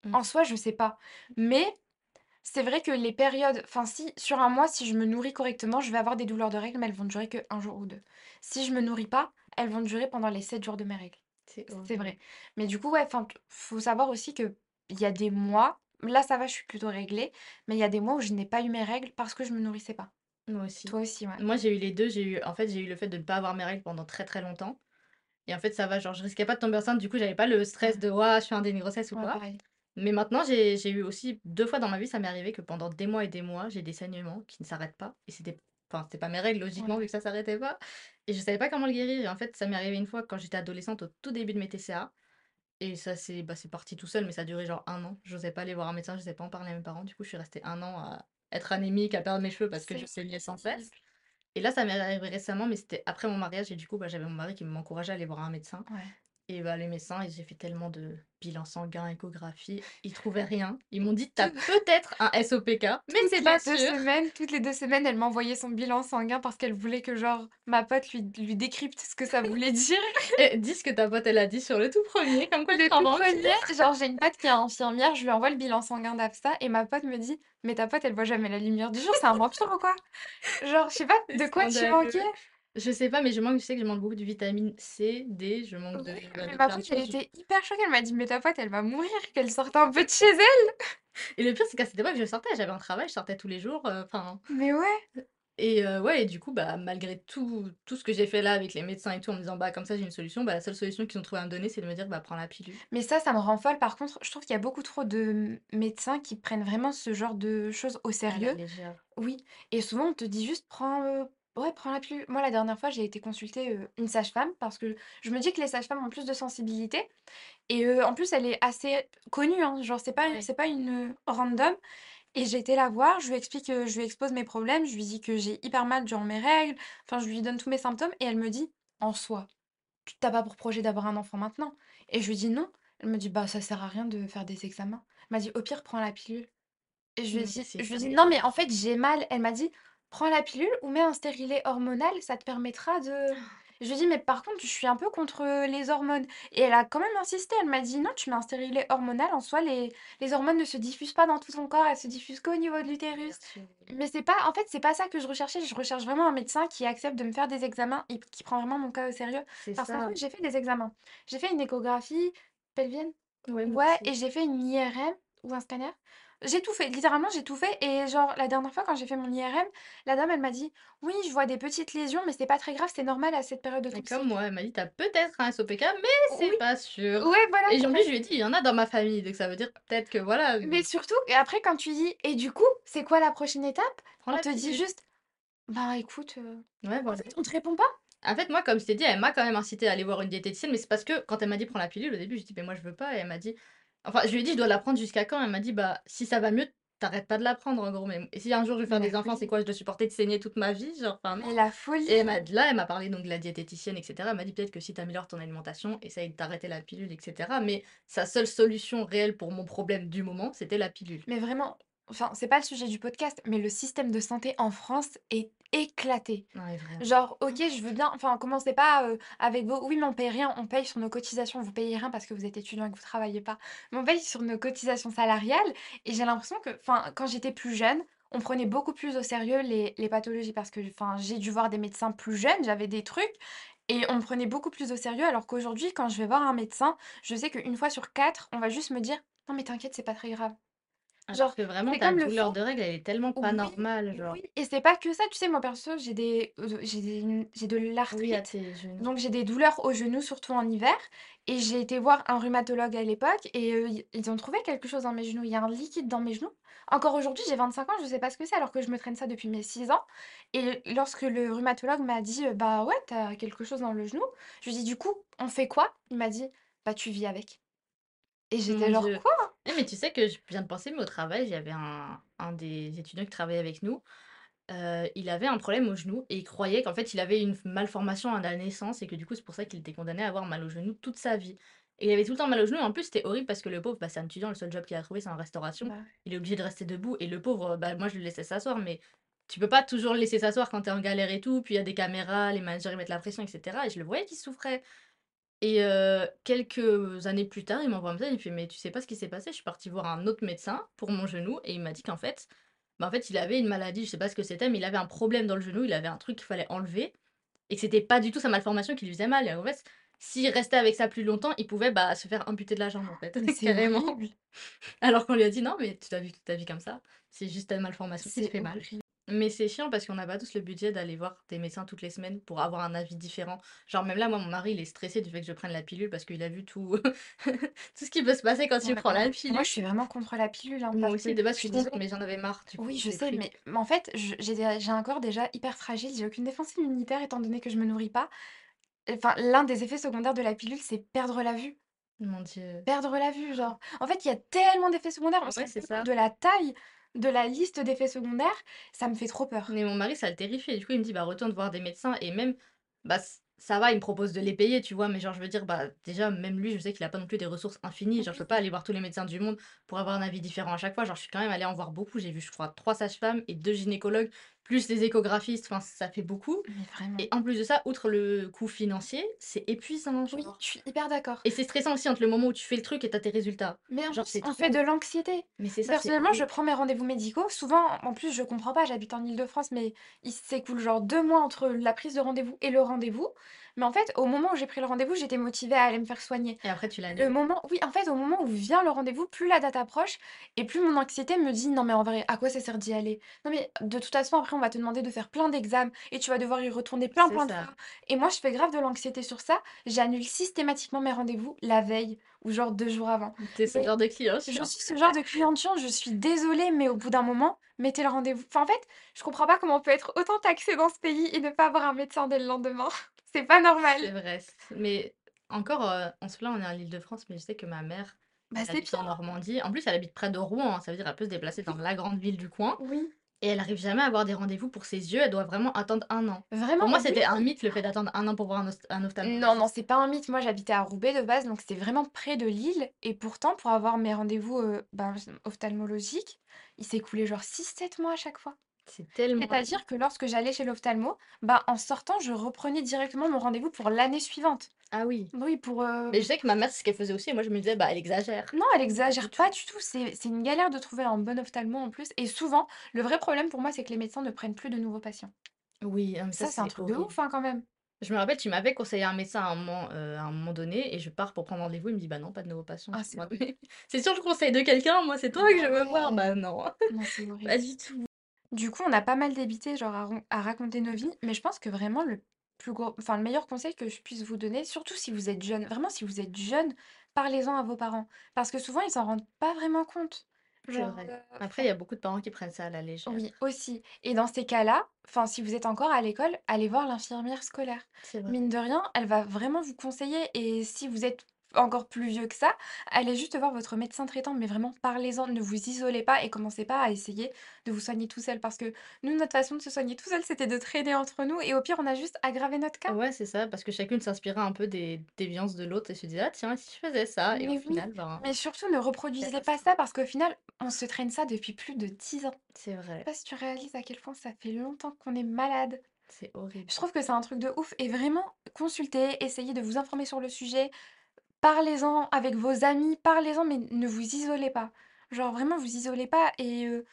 Mmh. En soi, je sais pas, mais c'est vrai que les périodes enfin si, sur un mois, si je me nourris correctement, je vais avoir des douleurs de règles, mais elles vont durer que un jour ou 2. Si je me nourris pas, elles vont durer pendant les 7 jours de mes règles. C'est C'est horrible. vrai. Mais du coup, ouais, enfin, t faut savoir aussi qu'il y a des mois là ça va, je suis plutôt réglée, mais il y a des mois où je n'ai pas eu mes règles parce que je me nourrissais pas. Moi aussi. Toi aussi, ouais. Moi j'ai eu les 2, j'ai eu en fait, j'ai eu le fait de ne pas avoir mes règles pendant très, très longtemps et en fait ça va, genre je risquais pas de tomber enceinte, du coup j'avais pas le stress de: «Ouah, je fais un déni de grossesse» ou Ouais, quoi. pareil. Mais maintenant j'ai j'ai eu aussi 2 fois dans ma vie, ça m'est arrivé que pendant des mois et des mois, j'ai des saignements qui ne s'arrêtent pas et c'était enfin, c'était pas mes règles logiquement vu que ça s'arrêtait pas et je savais pas comment le guérir et en fait, ça m'est arrivé une fois quand j'étais adolescente au tout début de mes TCA et ça c'est bah, c'est parti tout seul, mais ça a duré genre 1 an. J'osais pas aller voir un médecin, j'osais pas en parler à mes parents, du coup je suis restée 1 an à être anémique, à perdre mes cheveux parce que je saignais sans cesse. Et là ça m'est arrivé récemment, mais c'était après mon mariage et du coup, bah, j'avais mon mari qui m'encourageait à aller voir un médecin. Ouais. Et bah, les médecins et j'ai fait tellement de bilans sanguins, échographies, ils trouvaient rien. Ils m'ont dit: «Tu as peut-être un SOPK, mais c'est pas 2 sûr». semaines toutes les 2 semaines, elle m'envoyait son bilan sanguin parce qu'elle voulait que genre ma pote lui lui décrypte ce que ça voulait dire. Et dis ce que ta pote elle a dit sur le tout 1er, comme quoi Le tout. 1er, genre j'ai une pote qui est infirmière, je lui envoie le bilan sanguin d'Aphsa et ma pote me dit: «Mais ta pote, elle voit jamais la lumière du jour, c'est un vampire ou quoi?» genre je sais pas, de quoi tu manquais? Je sais pas, mais je manque je sais que je manque beaucoup de vitamine C, D, je manque de Oui, bah, mais de ma plein pote, de elle choses. était hyper choquée, elle m'a dit: «Mais ta pote, elle va mourir, qu'elle sorte un peu de chez elle!» Et le pire, c'est qu'à cette époque, je sortais, j'avais un travail, je sortais tous les jours, heu, enfin Mais ouais! et heu, ouais et du coup, bah, malgré tout tout ce que j'ai fait là avec les médecins et tout en me disant: «Bah, comme ça j'ai une solution», bah, la seule solution qu'ils ont trouvé à me donner, c'est de me dire: «Bah, prends la pilule». Mais ça, ça me rend folle par contre, je trouve qu'il y a beaucoup trop de m médecins qui prennent vraiment ce genre de choses au À la sérieux. légère. Oui et souvent on te dit juste: «Prends, heu, ouais, prends la pilule». Moi, la dernière fois, j'ai été consulter, heu, une sage-femme parce que je me dis que les sages-femmes ont plus de sensibilité et heu, en plus elle est assez connue, hein, genre c'est pas Ouais. c'est pas une, heu, random et j'ai été la voir, je lui explique, heu, je lui expose mes problèmes, je lui dis que j'ai hyper mal durant mes règles, enfin je lui donne tous mes symptômes et elle me dit: «En soi, tu tu as pas pour projet d'avoir un enfant maintenant?» et je lui dis: «Non». Elle me dit: «Bah, ça sert à rien de faire des examens». Elle m'a dit: «Au pire, prends la pilule» et je lui ai Mmh, dit c'est je lui ai dit: vrai. «Non, mais en fait, j'ai mal». Elle m'a dit: «Prends la pilule ou mets un stérilet hormonal, ça te permettra de» je lui ai dit: «Mais par contre, je suis un peu contre, heu, les hormones» et elle a quand même insisté, elle m'a dit: «Non, tu mets un stérilet hormonal, en soi, les les hormones ne se diffusent pas dans tout ton corps, elles se diffusent qu'au niveau de l'utérus». Mais c'est pas en fait, c'est pas ça que je recherchais, je recherche vraiment un médecin qui accepte de me faire des examens et qui prend vraiment mon cas au sérieux. Parce qu'en fait, j'ai fait des examens. J'ai fait une échographie pelvienne? Ouais, Ouais et j'ai fait une IRM ou un scanner. J'ai tout fait, littéralement, j'ai tout fait et genre la dernière fois quand j'ai fait mon IRM, la dame, elle m'a dit: «Oui, je vois des petites lésions, mais c'est pas très grave, c'est normal à cette période de Et comme cycle». moi, elle m'a dit: «Tu as peut-être un SOPK, mais c'est Oui, pas sûr» ouais, voilà, et en plus, je lui ai dit: «Il y en a dans ma famille», donc ça veut dire peut-être que voilà, Mais heu surtout et après quand tu dis: «Et du coup, c'est quoi la prochaine étape?» «Prends on la te dit pilule». juste: «Ben, écoute, heu» Ouais, en voilà. fait, on te répond pas? En fait, moi, comme je t'ai dit, elle m'a quand même incitée à aller voir une diététicienne, mais c'est parce que quand elle m'a dit: «Prends la pilule», au début, j'ai dit: «Mais moi, je veux pas» et elle m'a dit enfin, je lui ai dit: «Je dois la prendre jusqu'à quand?» elle m'a dit: «Bah, si ça va mieux, tu arrêtes pas de la prendre, en gros, mais et si un jour je veux Mais faire des enfants, c'est quoi? Je dois supporter de saigner toute ma vie? Genre, enfin, non» Mais la et elle folie! m'a là, elle m'a parlé donc de la diététicienne et cetera. Elle m'a dit: «Peut-être que si tu améliores ton alimentation, essaye d'arrêter la pilule et cetera», mais sa seule solution réelle pour mon problème du moment, c'était la pilule. Mais vraiment, enfin, c'est pas le sujet du podcast, mais le système de santé en France est éclaté. Ouais. Genre, OK, je veux bien enfin, commencez pas, heu, avec vos: «Oui, mais on paye rien». On paye sur nos cotisations, vous payez rien parce que vous êtes étudiant et que vous travaillez pas. Mais on paye sur nos cotisations salariales et j'ai l'impression que enfin, quand j'étais plus jeune, on prenait beaucoup plus au sérieux les les pathologies parce que enfin, j'ai dû voir des médecins plus jeunes, j'avais des trucs et on me prenait beaucoup plus au sérieux alors qu'aujourd'hui, quand je vais voir un médecin, je sais qu'une fois sur 4, on va juste me dire: «Non mais t'inquiète, c'est pas très grave». Alors Genre, que vraiment c'est ta comme le douleur de règles, elle est tellement pas oui, normale, genre. oui et c'est pas que ça, tu sais, moi perso, j'ai des, heu, j'ai des j'ai de Oui, à l'arthrite, tes genoux. donc j'ai des douleurs aux genoux, surtout en hiver et j'ai été voir un rhumatologue à l'époque et heu, i ils ont trouvé quelque chose dans mes genoux. Il y a un liquide dans mes genoux. Encore aujourd'hui, j'ai 25 ans, je sais pas ce que c'est alors que je me traîne ça depuis mes 6 ans et lorsque le rhumatologue m'a dit: «Heu, bah, ouais, tu as quelque chose dans le genou», je lui ai dit: «Du coup, on fait quoi?» il m'a dit: «Bah, tu vis avec» et Mon j'étais genre: Dieu «Quoi?» Eh, mais tu sais que je viens de penser, mais au travail, avait un un des étudiants qui travaillait avec nous, heu, il avait un problème au genou et il croyait qu'en fait, il avait une malformation à la naissance et que du coup, c'est pour ça qu'il était condamné à avoir mal au genou toute sa vie. Et il avait tout le temps mal au genou. Et en plus, c'était horrible parce que le pauvre, bah, c'est un étudiant, le seul job qu'il a trouvé, c'est en restauration. Bah, ouais. Il est obligé de rester debout et le pauvre, bah, moi, je le laissais s'asseoir, mais tu peux pas toujours le laisser s'asseoir quand tu es en galère et tout, puis il y a des caméras, les managers, ils mettent la pression et cetera. Et je le voyais qu'il souffrait et heu, quelques années plus tard, il m'envoie un message, il me fait: «Mais tu sais pas ce qui s'est passé? Je suis parti voir un autre médecin pour mon genou et il m'a dit qu'en fait, bah, en fait, il avait une maladie, je sais pas ce que c'était, mais il avait un problème dans le genou, il avait un truc qu'il fallait enlever et que c'était pas du tout sa malformation qui lui faisait mal et en fait, s'il restait avec ça plus longtemps, il pouvait, bah, se faire amputer de la jambe, en fait, Mais c'est carrément. horrible! Alors qu'on lui a dit: «Non, mais tu as vu toute ta vie comme ça, c'est juste ta malformation qui te C'est fait mal». horrible. Mais c'est chiant parce qu'on n'a pas tous le budget d'aller voir des médecins toutes les semaines pour avoir un avis différent. Genre même là, moi, mon mari, il est stressé du fait que je prenne la pilule parce qu'il a vu tout tout ce qui peut se passer quand tu Ouais, prends la moi moi, pilule. je suis vraiment contre la pilule, hein, Moi parce aussi, que de base, je je suis suis contre, désolée mais j'en avais marre, du coup, oui, je sais, pris. mais mais en fait, je j'ai des j'ai un corps déjà hyper fragile, j'ai aucune défense immunitaire étant donné que je me nourris pas. Enfin, l'un des effets secondaires de la pilule, c'est perdre la vue. Mon Dieu. Perdre la vue, genre. En fait, il y a tellement d'effets secondaires, on se Ouais, rend c'est pas compte ça. de la taille de la liste d'effets secondaires, ça me fait trop peur. Mais mon mari, ça le terrifie du coup, il me dit: «Bah, retourne voir des médecins» et même, bah, ça va, il me propose de les payer, tu vois? Mais genre, je veux dire, bah, déjà, même lui, je sais qu'il a pas non plus des ressources infinies. Genre, je peux pas aller voir tous les médecins du monde pour avoir un avis différent à chaque fois. Genre, je suis quand même allée en voir beaucoup. J'ai vu, je crois, 3 sages-femmes et 2 gynécologues, plus les échographistes, enfin, ça fait beaucoup Mais vraiment. et en plus de ça, outre le coût financier, c'est épuisant, Oui, je suis hyper d'accord. et c'est stressant aussi entre le moment où tu fais le truc et tu as tes résultats. Mais en Genre, plus, c'est on fait de l'anxiété. mais c'est ça, Personnellement, je prends mes rendez-vous médicaux, souvent en plus, je comprends pas, j'habite en Île-de-France, mais il s'écoule genre 2 mois entre la prise de rendez-vous et le rendez-vous. Mais en fait, au moment où j'ai pris le rendez-vous, j'étais motivée à aller me faire soigner. Et après tu Le l'annules. moment oui, en fait, au moment où vient le rendez-vous, plus la date approche et plus mon anxiété me dit: «Non mais en vrai, à quoi ça sert d'y aller? Non mais de toute façon, après, on va te demander de faire plein d'examens et tu vas devoir y retourner plein, plein de ça. fois» et moi, je fais grave de l'anxiété sur ça. J'annule systématiquement mes rendez-vous la veille ou genre 2 jours avant. Tu es ce genre de client je chiant. suis ce genre de cliente chiante, je suis désolée, mais au bout d'un moment, mettez le rendez-vous. Enfin, en fait, je comprends pas comment on peut être autant taxé dans ce pays et ne pas avoir un médecin dès le lendemain. C'est pas normal. C'est vrai, mais encore, on se plaint, on est en Île-de-France, mais je sais que ma mère, Bah, elle c'est habite en. Normandie. En plus, elle habite près de Rouen, hein, ça veut dire elle peut se déplacer dans la grande ville du coin Oui. et elle arrive jamais à avoir des rendez-vous pour ses yeux, elle doit vraiment attendre 1 an. Vraiment, Pour moi, oui! c'était un mythe le fait d'attendre 1 an pour voir un ost un Non, non, c'est pas un mythe. Moi, j'habitais à Roubaix de base, donc c'était vraiment près de Lille et pourtant pour avoir mes rendez-vous, heu, ben, ophtalmologiques, il s'écoulait genre 6-7 mois à chaque fois. C'est tellement. C'est-à-dire que lorsque j'allais chez l'ophtalmo, bah, en sortant, je reprenais directement mon rendez-vous pour l'année suivante. Ah oui. Oui, pour, heu Mais je sais que ma mère, c'est ce qu'elle faisait aussi et moi je me disais: «Bah, elle exagère». Non, elle exagère pas du tout, c'est c'est une galère de trouver un bon ophtalmo en plus et souvent, le vrai problème pour moi, c'est que les médecins ne prennent plus de nouveaux patients. Oui, ah mais ça, Ça, c'est un c'est truc de horrible. ouf, hein, quand même. Je me rappelle, tu m'avais conseillé un médecin à un moment, heu, à un moment donné et je pars pour prendre rendez-vous, il me dit: «Bah non, pas de nouveaux patients». Ah, c'est «Bah horrible. mais c'est sur le conseil de quelqu'un, moi, c'est toi que je veux voir». ouais. Bah non, Non, c'est horrible. pas du tout. Du coup, on a pas mal débité, genre à ron à raconter nos vies, mais je pense que vraiment le plus gros enfin, le meilleur conseil que je puisse vous donner, surtout si vous êtes jeune, vraiment si vous êtes jeune, parlez-en à vos parents. Parce que souvent, ils s'en rendent pas vraiment compte. C'est Genre, vrai. heu, Après, il y a beaucoup de parents qui prennent ça à la légère. Oui, aussi et dans ces cas-là, enfin, si vous êtes encore à l'école, allez voir l'infirmière scolaire. C'est vrai. Mine de rien, elle va vraiment vous conseiller et si vous êtes encore plus vieux que ça, allez juste voir votre médecin traitant, mais vraiment parlez-en, ne vous isolez pas et commencez pas à essayer de vous soigner tout seul. Parce que nous, notre façon de se soigner tout seul, c'était de traîner entre nous et au pire, on a juste aggravé notre cas. Ouais, c'est ça, parce que chacune s'inspirait un peu des déviances de l'autre et se disait: «Ah tiens, si je faisais ça?» et au Mais oui, final, ben, mais surtout ne reproduisez pas ça parce qu'au final, on se traîne ça depuis plus de 10 ans. C'est Je sais vrai. pas si tu réalises à quel point ça fait longtemps qu'on est malade. C'est horrible. Je trouve que c'est un truc de ouf et vraiment consultez, essayez de vous informer sur le sujet, parlez-en avec vos amis, parlez-en, mais ne vous isolez pas. Genre vraiment vous isolez pas et heu,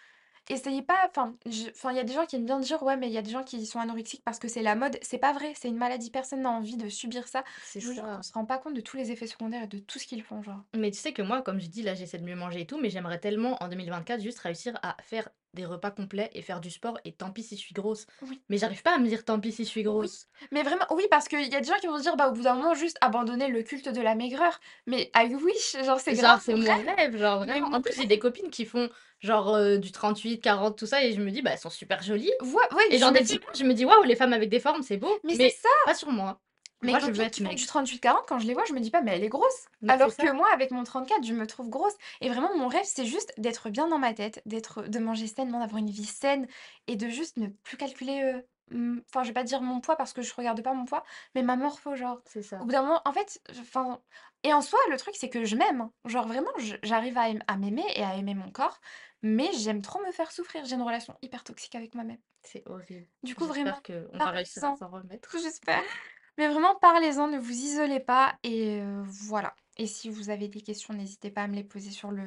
essayez pas enfin, je enfin, il y a des gens qui aiment bien dire: «Ouais, mais il y a des gens qui sont anorexiques parce que c'est la mode». C'est pas vrai, c'est une maladie, personne n'a envie de subir ça. C'est Je vous jure qu'on ça. se rend pas compte de tous les effets secondaires et de tout ce qu'ils font, genre. Mais tu sais que moi, comme je dis, là, j'essaie de mieux manger et tout, mais j'aimerais tellement en 2024 juste réussir à faire des repas complets et faire du sport et tant pis si je suis grosse. Oui. Mais j'arrive pas à me dire: «Tant pis si je suis Oui, grosse». mais vraiment oui, parce qu'il y a des gens qui vont se dire: «Bah, au bout d'un moment, juste abandonner le culte de la maigreur». Mais I wish, genre c'est Genre, grave c'est mon rêve, genre vraiment. En plus, j'ai des copines qui font genre, heu, du 38-40 tout ça et je me dis: «Bah, elles sont super jolies» Ouais, ouais, et genre des dis je me dis: «Waouh, les femmes avec des formes, c'est beau», Mais c'est mais ça! pas sur moi. Mes Moi, je veux être du maigre. 38-40, quand je les vois, je me dis pas: «Mais elle est grosse!» Mais alors que moi, avec mon 34, je me trouve grosse et vraiment mon rêve, c'est juste d'être bien dans ma tête, d'être de manger sainement, d'avoir une vie saine et de juste ne plus calculer, heu, mmh, enfin, je vais pas dire mon poids parce que je regarde pas mon poids, mais ma morpho, genre. C'est Au ça. bout d'un moment, en fait, enfin et en soi, le truc, c'est que je m'aime, hein. Genre vraiment, j'arrive à aim à m'aimer et à aimer mon corps, mais j'aime trop me faire souffrir. J'ai une relation hyper toxique avec moi-même. C'est horrible. Du coup, J'espère vraiment, qu'on va réussir à s'en remettre. J'espère. Mais vraiment, parlez-en, ne vous isolez pas et heu, voilà. Et si vous avez des questions, n'hésitez pas à me les poser sur le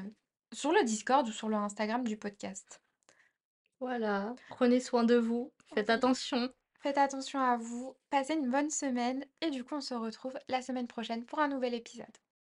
sur le Discord ou sur le Instagram du podcast. Voilà, prenez soin de vous, faites attention. Faites attention à vous, passez une bonne semaine et du coup, on se retrouve la semaine prochaine pour un nouvel épisode.